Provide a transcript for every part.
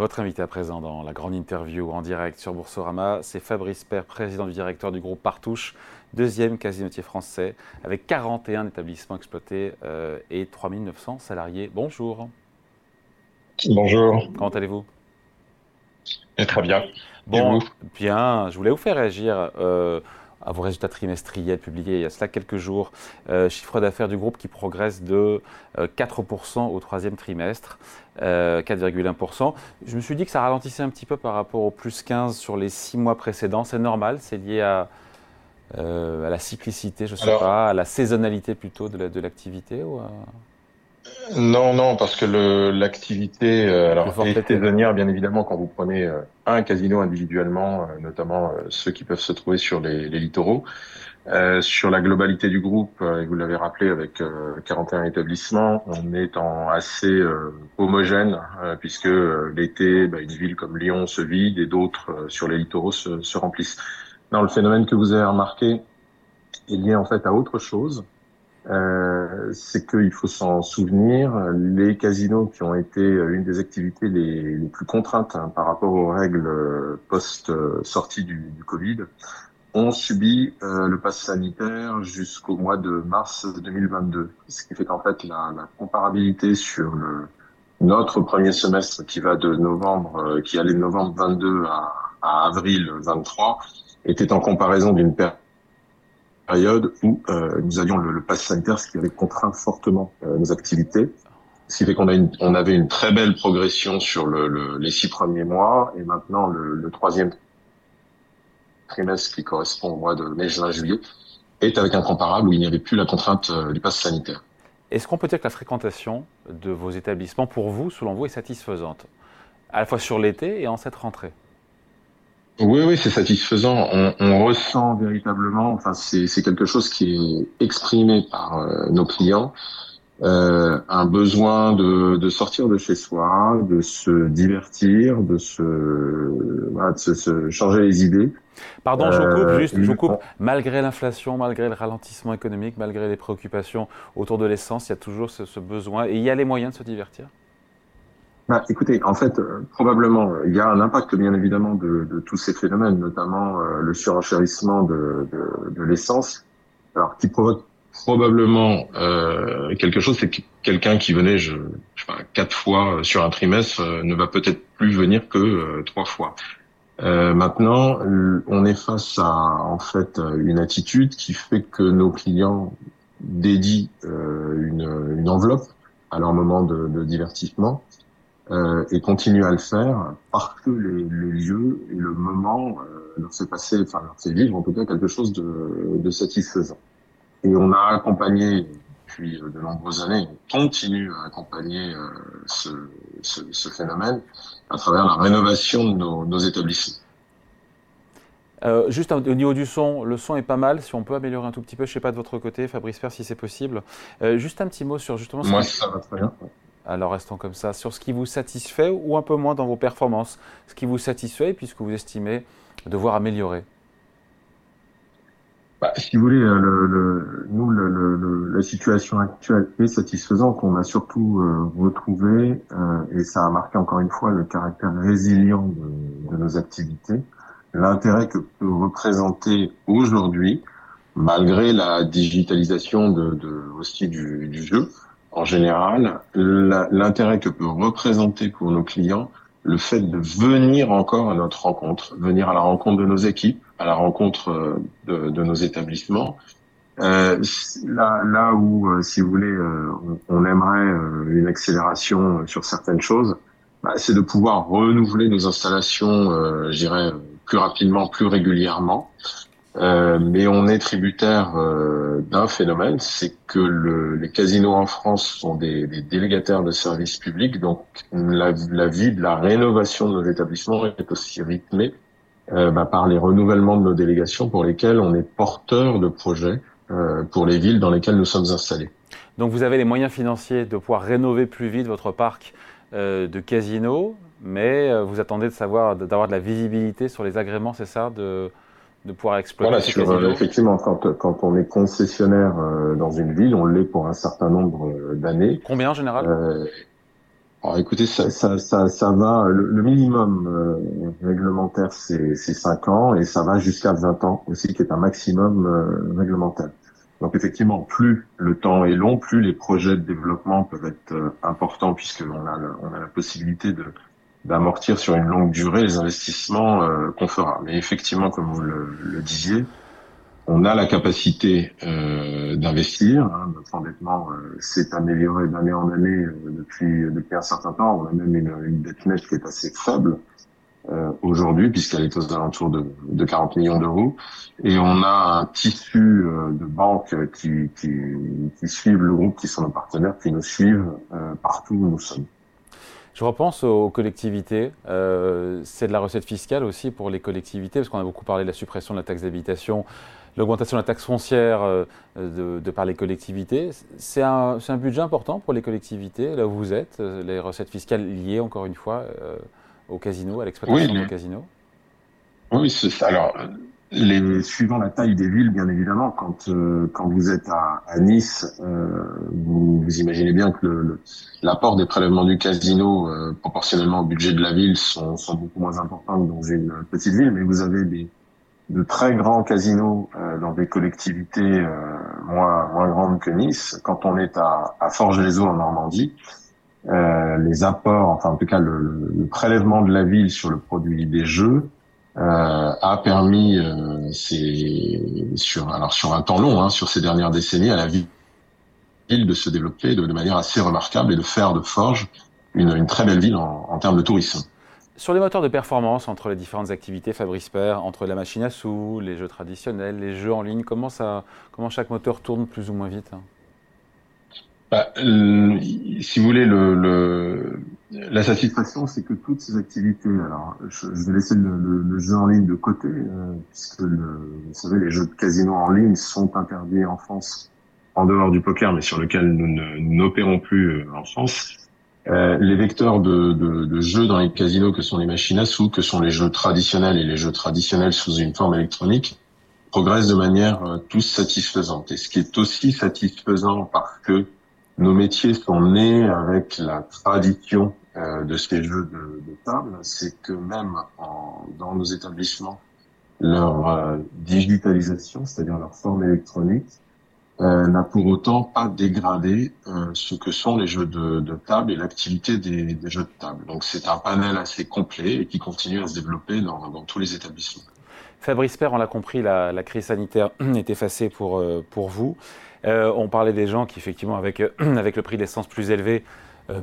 Votre invité à présent dans la grande interview en direct sur Boursorama, c'est Fabrice Père, président du directeur du groupe Partouche, deuxième casinotier français, avec 41 établissements exploités euh, et 3900 salariés. Bonjour. Bonjour. Comment allez-vous? Très bien. Bon, bien. Je voulais vous faire réagir. Euh, à vos résultats trimestriels publiés il y a cela quelques jours. Euh, chiffre d'affaires du groupe qui progresse de 4% euh, au troisième trimestre, 4,1%. Euh, Je me suis dit que ça ralentissait un petit peu par rapport au plus 15 sur les six mois précédents. C'est normal, c'est lié à, à, la cyclicité, je ne sais pas, à la saisonnalité plutôt de l'activité ou non, non, parce que l'activité euh, alors est saisonnière, bien évidemment, quand vous prenez euh, un casino individuellement, euh, notamment euh, ceux qui peuvent se trouver sur les, les littoraux. sur la globalité du groupe, et vous l'avez rappelé, avec 41 établissements, on est en assez homogène, puisque l'été, bah, une ville comme Lyon se vide et d'autres sur les littoraux se, se remplissent. Non, le phénomène que vous avez remarqué est lié en fait à autre chose. Euh, c'est qu'il faut s'en souvenir, les casinos qui ont été une des activités les, plus contraintes hein, par rapport aux règles post-sortie du, Covid, ont subi euh, le pass sanitaire jusqu'au mois de mars 2022. Ce qui fait qu'en fait, la, comparabilité sur le, notre premier semestre qui va de novembre, euh, qui allait de novembre 22 à, à avril 23, était en comparaison d'une période période où euh, nous avions le, le pass sanitaire, ce qui avait contraint fortement euh, nos activités. Ce qui fait qu'on avait une très belle progression sur le, le, les six premiers mois et maintenant le, le, troisième trimestre qui correspond au mois de mai, juin, juillet est avec un comparable où il n'y avait plus la contrainte euh, du pass sanitaire. Est-ce qu'on peut dire que la fréquentation de vos établissements, pour vous, selon vous, est satisfaisante, à la fois sur l'été et en cette rentrée? Oui, oui, c'est satisfaisant. On, on, ressent véritablement, enfin, c'est quelque chose qui est exprimé par euh, nos clients, euh, un besoin de, de, sortir de chez soi, de se divertir, de se, voilà, de se, se changer les idées. Pardon, je vous coupe, euh, juste, je vous coupe. Malgré l'inflation, malgré le ralentissement économique, malgré les préoccupations autour de l'essence, il y a toujours ce, ce besoin et il y a les moyens de se divertir bah, écoutez, en fait, euh, probablement, il y a un impact bien évidemment de, de tous ces phénomènes, notamment euh, le surenchérissement de, de, de l'essence, alors qui provoque probablement euh, quelque chose, c'est que quelqu'un qui venait, je, je sais pas, quatre fois sur un trimestre ne va peut-être plus venir que trois fois. maintenant, on est face à en fait une attitude qui fait que nos clients dédient une, une enveloppe à leur moment de divertissement euh, et continue à le faire parce que les, les lieux et le moment euh, leur fait passer, enfin leur fait vivre en tout cas quelque chose de, de satisfaisant. Et on a accompagné depuis de nombreuses années, on continue à accompagner euh, ce, ce, ce, phénomène à travers la rénovation de nos, nos établissements. Euh, juste au niveau du son, le son est pas mal. Si on peut améliorer un tout petit peu, je sais pas de votre côté, Fabrice Fer, si c'est possible. Euh, juste un petit mot sur justement. Moi, ça va très bien. Alors restons comme ça. Sur ce qui vous satisfait ou un peu moins dans vos performances, ce qui vous satisfait puisque vous estimez devoir améliorer. Bah, si vous voulez, euh, nous, le, la situation actuelle est satisfaisante. On a surtout euh, retrouvé, euh, et ça a marqué encore une fois le caractère résilient de, nos activités, l'intérêt que peut représenter aujourd'hui, malgré la digitalisation aussi du jeu, en général, l'intérêt que peut représenter pour nos clients le fait de venir encore à notre rencontre, venir à la rencontre de nos équipes, à la rencontre euh, de, nos établissements. Euh, là, là où, euh, si vous voulez, euh, on, on, aimerait une accélération sur certaines choses, bah, c'est de pouvoir renouveler nos installations, je dirais, plus rapidement, plus régulièrement. Euh, mais on est tributaire euh, d'un phénomène, c'est que le, les casinos en France sont des, des délégataires de services publics, donc la, la, vie de la rénovation de nos établissements est aussi rythmée euh, bah, par les renouvellements de nos délégations pour lesquels on est porteur de projets euh, pour les villes dans lesquelles nous sommes installés. Donc vous avez les moyens financiers de pouvoir rénover plus vite votre parc euh, de casinos, mais vous attendez de savoir d'avoir de la visibilité sur les agréments, c'est ça de de pouvoir exploiter voilà, sur, euh, effectivement, quand, quand on est concessionnaire euh, dans une ville, on l'est pour un certain nombre euh, d'années. Combien en général? Alors, écoutez, ça, ça, ça, ça va. Le, minimum euh, réglementaire, c'est 5 ans et ça va jusqu'à 20 ans aussi, qui est un maximum euh, réglementaire. Donc effectivement, plus le temps est long, plus les projets de développement peuvent être euh, importants puisqu'on a, on a la possibilité de d'amortir sur une longue durée les investissements qu'on fera. Mais effectivement, comme vous le, le disiez, on a la capacité euh, d'investir. Hein, notre endettement euh, s'est amélioré d'année en année euh, depuis depuis un certain temps. On a même une, une dette nette qui est assez faible euh, aujourd'hui, puisqu'elle est aux alentours de, de 40 millions d'euros. Et on a un tissu de banques qui, qui, qui, suivent le groupe, qui sont nos partenaires, qui nous suivent partout où nous sommes. Je repense aux collectivités. c'est de la recette fiscale aussi pour les collectivités, parce qu'on a beaucoup parlé de la suppression de la taxe d'habitation l'augmentation de la taxe foncière euh, de, par les collectivités. C'est un, un, budget important pour les collectivités, là où vous êtes, euh, les recettes fiscales liées, encore une fois, euh, au casino, à l'exploitation oui, du casino Oui, alors, les, suivant la taille des villes, bien évidemment, quand, quand vous êtes à, à Nice, vous, vous, imaginez bien que l'apport des prélèvements du casino, proportionnellement au budget de la ville, sont, sont beaucoup moins importants que dans une petite ville, mais vous avez des de très grands casinos euh, dans des collectivités euh, moins moins grandes que Nice. Quand on est à, à Forges-les-Eaux en Normandie, euh, les apports, enfin en tout cas le, le, prélèvement de la ville sur le produit des jeux euh, a permis, euh, sur alors sur un temps long, hein, sur ces dernières décennies, à la ville de se développer de, de, manière assez remarquable et de faire de Forges une, une très belle ville en, en termes de tourisme. Sur les moteurs de performance entre les différentes activités Fabrice Père, entre la machine à sous, les jeux traditionnels, les jeux en ligne, comment, ça, comment chaque moteur tourne plus ou moins vite hein? Bah, Si vous voulez, le, la satisfaction, c'est que toutes ces activités, alors je, vais laisser le, jeu en ligne de côté, euh, puisque vous savez, les jeux de casino en ligne sont interdits en France, en dehors du poker, mais sur lequel nous n'opérons plus euh, en France. Euh, les vecteurs de, de, de, jeux dans les casinos que sont les machines à sous, que sont les jeux traditionnels et les jeux traditionnels sous une forme électronique, progressent de manière euh, tous satisfaisante. Et ce qui est aussi satisfaisant parce que nos métiers sont nés avec la tradition euh, de ces jeux de, de table, c'est que même dans nos établissements, leur euh, digitalisation, c'est-à-dire leur forme électronique, euh, n'a pour autant pas dégradé ce que sont les jeux de, table et l'activité des, jeux de table. Donc c'est un panel assez complet et qui continue à se développer dans, tous les établissements. Fabrice Père, on l'a compris, la, crise sanitaire est effacée pour, pour vous. On parlait des gens qui, effectivement, avec, avec le prix de l'essence plus élevé,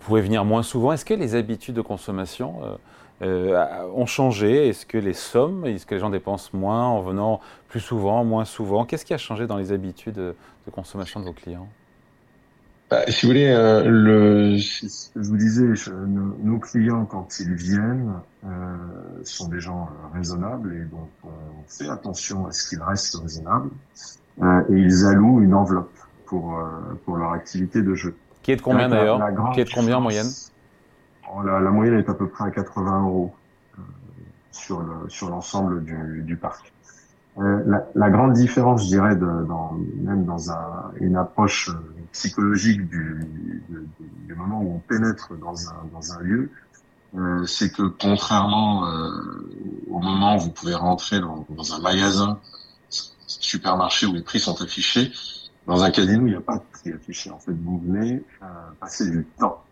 pouvaient venir moins souvent. Est-ce que les habitudes de consommation euh, ont changé? Est-ce que les sommes, est-ce que les gens dépensent moins en venant plus souvent, moins souvent? Qu'est-ce qui a changé dans les habitudes de consommation de vos clients? Bah, si vous voulez, euh, le, je vous disais, nos, clients, quand ils viennent, euh, sont des gens euh, raisonnables et donc on fait attention à ce qu'ils restent raisonnables euh, et ils allouent une enveloppe pour, euh, pour leur activité de jeu. Qui est de combien d'ailleurs Qui est de combien en moyenne Oh, la, la, moyenne est à peu près à 80 euros euh, sur le, sur l'ensemble du, du parc. Euh, la, la, grande différence, je dirais, de, dans, même dans un, une approche euh, psychologique du, du, du, moment où on pénètre dans un, dans un lieu, euh, c'est que contrairement euh, au moment où vous pouvez rentrer dans, dans, un magasin, supermarché où les prix sont affichés, dans un casino, il n'y a pas de prix affiché. En fait, vous venez passer du temps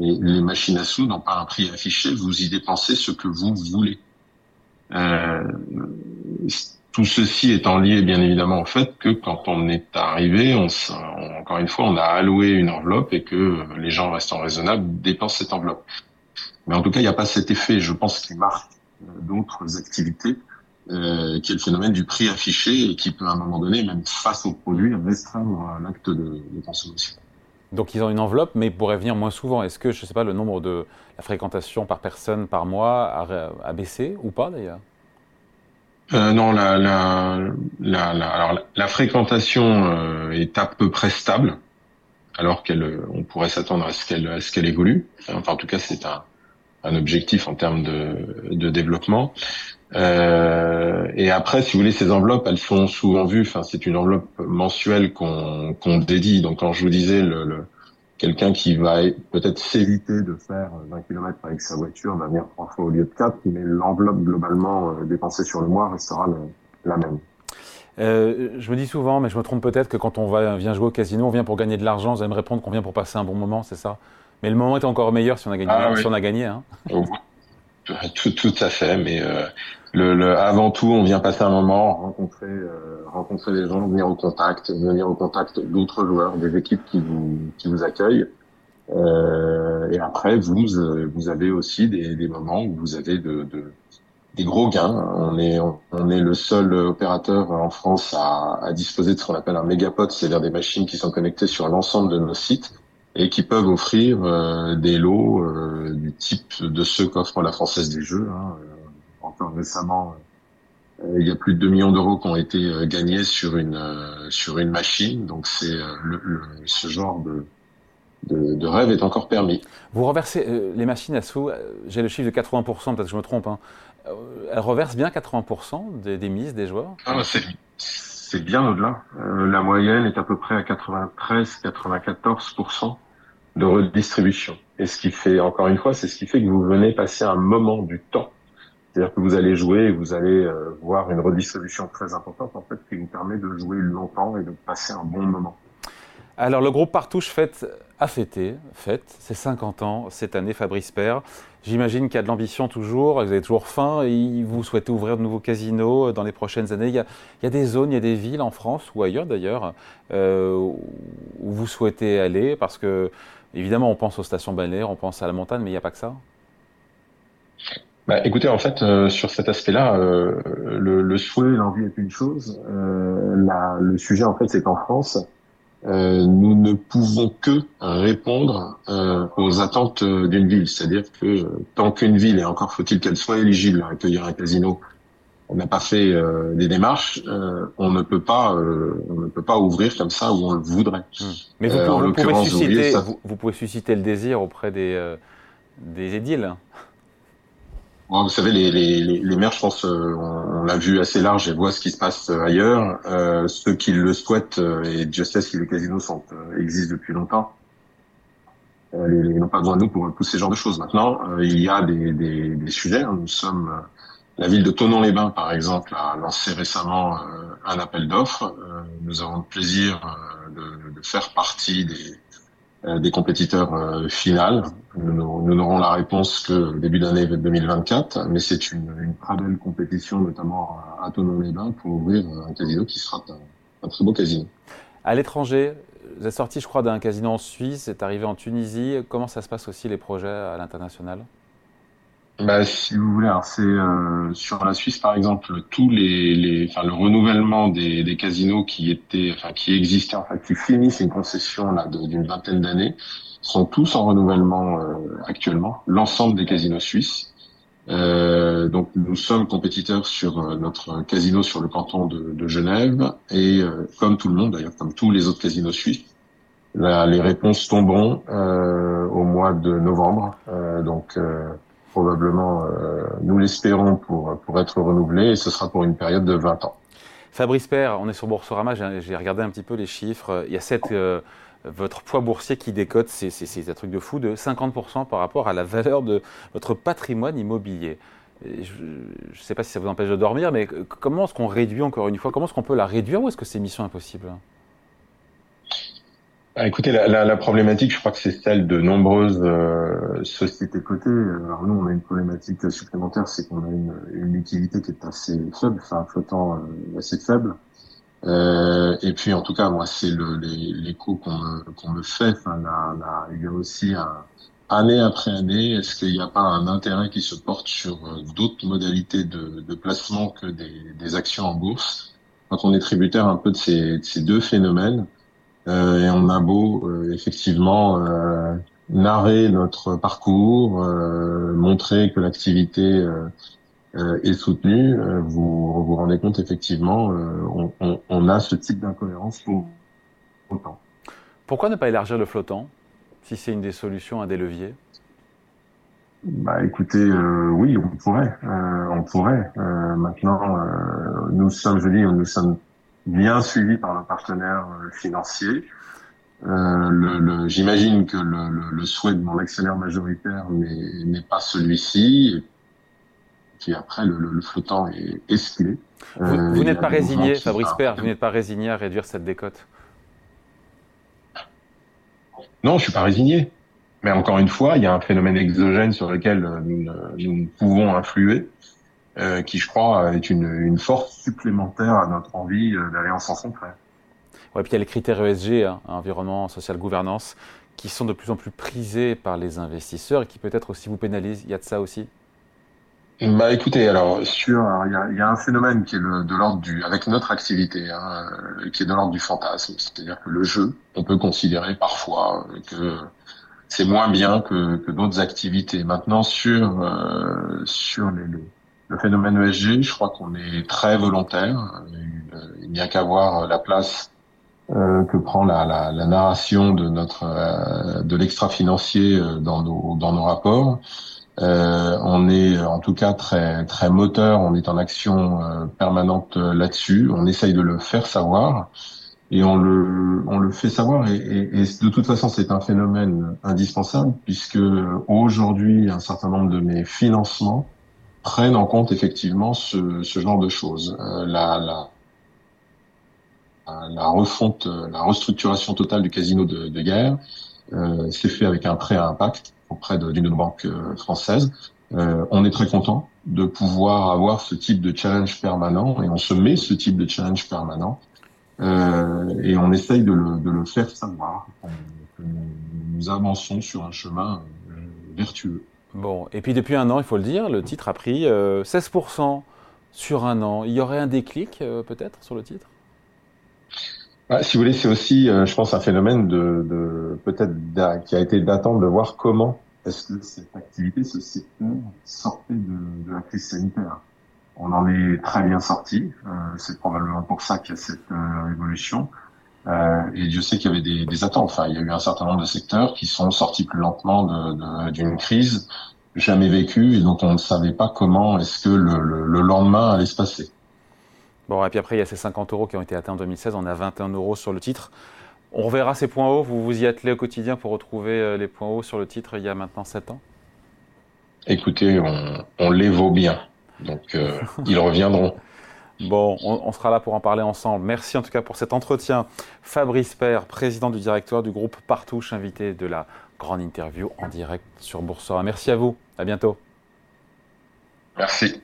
et les machines à sous n'ont pas un prix affiché, vous y dépensez ce que vous voulez. Euh, tout ceci étant lié bien évidemment au fait que quand on est arrivé, on, encore une fois, on a alloué une enveloppe et que les gens restant raisonnables dépensent cette enveloppe. Mais en tout cas, il n'y a pas cet effet, je pense, qui marque euh, d'autres activités, euh, qui est le phénomène du prix affiché et qui peut à un moment donné, même face au produit, restreindre l'acte de, de consommation. Donc ils ont une enveloppe, mais ils pourraient venir moins souvent. Est-ce que, je ne sais pas, le nombre de la fréquentation par personne par mois a, baissé ou pas d'ailleurs? Euh, non, la, la, la, alors, la fréquentation euh, est à peu près stable, alors qu'elle, on pourrait s'attendre à ce qu'elle, à ce qu'elle évolue. Enfin, en tout cas, c'est un, un objectif en termes de, de développement. Euh, et après, si vous voulez, ces enveloppes, elles sont souvent vues. Enfin, c'est une enveloppe mensuelle qu'on qu'on dédie. Donc, quand je vous disais le, le quelqu'un qui va peut-être s'éviter de faire 20 km avec sa voiture va venir trois fois au lieu de quatre, mais l'enveloppe globalement dépensée sur le mois restera la même. Euh, je me dis souvent, mais je me trompe peut-être, que quand on va, vient jouer au casino, on vient pour gagner de l'argent. Vous allez me répondre qu'on vient pour passer un bon moment, c'est ça? Mais le moment est encore meilleur si on a gagné. Ah si on a gagné hein. tout, tout, à fait, mais euh, le, le, avant tout, on vient passer un moment, rencontrer, euh, rencontrer les gens, venir au contact, venir au contact d'autres joueurs, des équipes qui vous, qui vous accueillent. Euh, et après, vous, vous avez aussi des, des moments où vous avez de, de des gros gains. On est, on est le seul opérateur en France à, à disposer de ce qu'on appelle un mégapod, c'est-à-dire des machines qui sont connectées sur l'ensemble de nos sites et qui peuvent offrir euh, des lots euh, du type de ceux qu'offre la Française des Jeux. Hein. Euh, encore récemment, il y a plus de 2 millions d'euros qui ont été gagnés sur une sur une machine. Donc c'est le, ce genre de, de, de, rêve est encore permis. Vous reversez les machines à sous. J'ai le chiffre de 80%, peut-être que je me trompe. Hein. Elle reverse bien 80% des, des, mises des joueurs? Ah, c'est bien au-delà. la moyenne est à peu près à 93-94% de redistribution. Et ce qui fait, encore une fois, c'est ce qui fait que vous venez passer un moment du temps. C'est-à-dire que vous allez jouer et vous allez euh, voir une redistribution très importante, en fait, qui vous permet de jouer longtemps et de passer un bon moment. Alors, le groupe Partouche fête, a fêté, fête ses 50 ans cette année, Fabrice Père. J'imagine qu'il y a de l'ambition toujours, vous avez toujours faim et vous souhaitez ouvrir de nouveaux casinos dans les prochaines années. Il y a, il y a des zones, il y a des villes en France ou ailleurs d'ailleurs euh, où vous souhaitez aller parce que Évidemment, on pense aux stations balnéaires, on pense à la montagne, mais il n'y a pas que ça. Bah, écoutez, en fait, euh, sur cet aspect-là, euh, le, le, souhait, l'envie est une chose. Euh, la, le sujet, en fait, c'est qu'en France, euh, nous ne pouvons que répondre euh, aux attentes d'une ville. C'est-à-dire que tant qu'une ville, et encore faut-il qu'elle soit éligible à accueillir un casino, on n'a pas fait euh, des démarches, euh, on ne peut pas, euh, on ne peut pas ouvrir comme ça où on le voudrait. Hmm. Mais vous, pouvez susciter, vous, pouvez susciter le désir auprès des des édiles. Vous savez, les, les, les, maires, je pense, on, l'a vu assez large et voient ce qui se passe ailleurs. ceux qui le souhaitent, et Dieu sait si les casinos sont, existent depuis longtemps, ils n'ont pas besoin de nous pour pousser ce genre de choses. Maintenant, il y a des, des, des sujets. Nous sommes la ville de Tonon-les-Bains, par exemple, a lancé récemment euh, un appel d'offres. Euh, nous avons le plaisir euh, de, de, faire partie des, des compétiteurs finales. Nous, n'aurons la réponse que début d'année 2024, mais c'est une, une, très belle compétition, notamment à, Tonon-les-Bains, pour ouvrir un casino qui sera un, un très beau casino. À l'étranger, vous êtes sorti, je crois, d'un casino en Suisse, c'est arrivé en Tunisie. Comment ça se passe aussi les projets à l'international? Bah, si vous voulez, c'est euh, sur la Suisse par exemple, tous les, les enfin le renouvellement des, des casinos qui étaient, enfin qui existaient, enfin qui finissent une concession là d'une vingtaine d'années, sont tous en renouvellement euh, actuellement. L'ensemble des casinos suisses. Euh, donc nous sommes compétiteurs sur euh, notre casino sur le canton de, de Genève et euh, comme tout le monde d'ailleurs, comme tous les autres casinos suisses, les réponses tomberont au mois de novembre. donc probablement, euh, nous l'espérons, pour, pour être renouvelé, et ce sera pour une période de 20 ans. Fabrice Père, on est sur Boursorama, j'ai regardé un petit peu les chiffres. Il y a cette, euh, votre poids boursier qui décote, c'est un truc de fou, de 50% par rapport à la valeur de votre patrimoine immobilier. je ne sais pas si ça vous empêche de dormir, mais comment est-ce qu'on réduit encore une fois Comment est-ce qu'on peut la réduire ou est-ce que c'est mission impossible? Ah, écoutez, la, la, la, problématique, je crois que c'est celle de nombreuses euh, sociétés cotées. Alors nous, on a une problématique supplémentaire, c'est qu'on a une, une, liquidité qui est assez faible, enfin flottant euh, assez faible. Euh, et puis, en tout cas, moi, c'est l'écho qu'on me, me fait. Enfin, il y a aussi un, année après année, est-ce qu'il n'y a pas un intérêt qui se porte sur euh, d'autres modalités de, de, placement que des, des, actions en bourse? Quand on est tributaire un peu de ces, de ces deux phénomènes, et on a beau euh, effectivement euh, narrer notre parcours, montrer que l'activité est soutenue, vous vous rendez compte effectivement, on, on, on, a ce type d'incohérence pour autant. Pourquoi ne pas élargir le flottant si c'est une des solutions, un des leviers? Bah écoutez, euh, oui, on pourrait, euh, on pourrait. Euh, maintenant, nous sommes, je dis, nous sommes bien suivi par nos partenaires euh, financiers. le, J'imagine que le, souhait de mon actionnaire majoritaire n'est pas celui-ci. Puis après, le, flottant est esquilé. Vous, n'êtes pas résigné, Fabrice Père, vous n'êtes pas résigné à réduire cette décote? Non, je suis pas résigné. Mais encore une fois, il y a un phénomène exogène sur lequel nous, pouvons influer, euh, qui, je crois, est une, une, force supplémentaire à notre envie euh, d'aller en sens contraire. Ouais, puis il y a les critères ESG, hein, environnement, social, gouvernance, qui sont de plus en plus prisés par les investisseurs et qui peut-être aussi vous pénalisent. Il y a de ça aussi? Bah écoutez, alors sur, il y a, un phénomène qui est de l'ordre du, avec notre activité, hein, euh, qui est de l'ordre du fantasme, c'est-à-dire que le jeu, on peut considérer parfois que c'est moins bien que, que d'autres activités. Maintenant sur euh, sur les, le phénomène ESG, je crois qu'on est très volontaire. Il n'y a qu'à voir la place euh, que prend la, narration de notre de l'extra financier dans nos dans nos rapports. Euh, on est en tout cas très très moteur, on est en action euh, permanente euh, là-dessus. On essaye de le faire savoir et on le on le fait savoir et, et, de toute façon c'est un phénomène indispensable puisque aujourd'hui un certain nombre de mes financements prennent en compte effectivement ce, ce genre de choses. la, la la refonte, la restructuration totale du casino de, de guerre, euh, c'est fait avec un prêt à impact auprès d'une banques euh, françaises. Euh, on est très content de pouvoir avoir ce type de challenge permanent et on se met ce type de challenge permanent euh, et on essaye de le, de le faire savoir nous, avançons sur un chemin vertueux. Bon, et puis depuis un an, il faut le dire, le titre a pris 16% sur un an. Il y aurait un déclic peut-être sur le titre? Ah, si vous voulez, c'est aussi, euh, je pense, un phénomène de, de peut-être qui a été d'attendre de voir comment est-ce que cette activité, ce secteur, sortait de, de, la crise sanitaire. On en est très bien sorti. Euh, c'est probablement pour ça qu'il y a cette euh, révolution. Euh, et je sais qu'il y avait des, des, attentes. Enfin, il y a eu un certain nombre de secteurs qui sont sortis plus lentement d'une crise jamais vécue et dont on ne savait pas comment est-ce que le, le, le lendemain allait se passer. Bon, et puis après, il y a ces 50 euros qui ont été atteints en 2016. On a 21 euros sur le titre. On reverra ces points hauts. Vous vous y attelez au quotidien pour retrouver euh, les points hauts sur le titre il y a maintenant 7 ans Écoutez, on, les vaut bien. Donc, euh, ils reviendront. Bon, on, sera là pour en parler ensemble. Merci en tout cas pour cet entretien. Fabrice Père, président du directoire du groupe Partouche, invité de la grande interview en direct sur Boursorama. Merci à vous. À bientôt. Merci.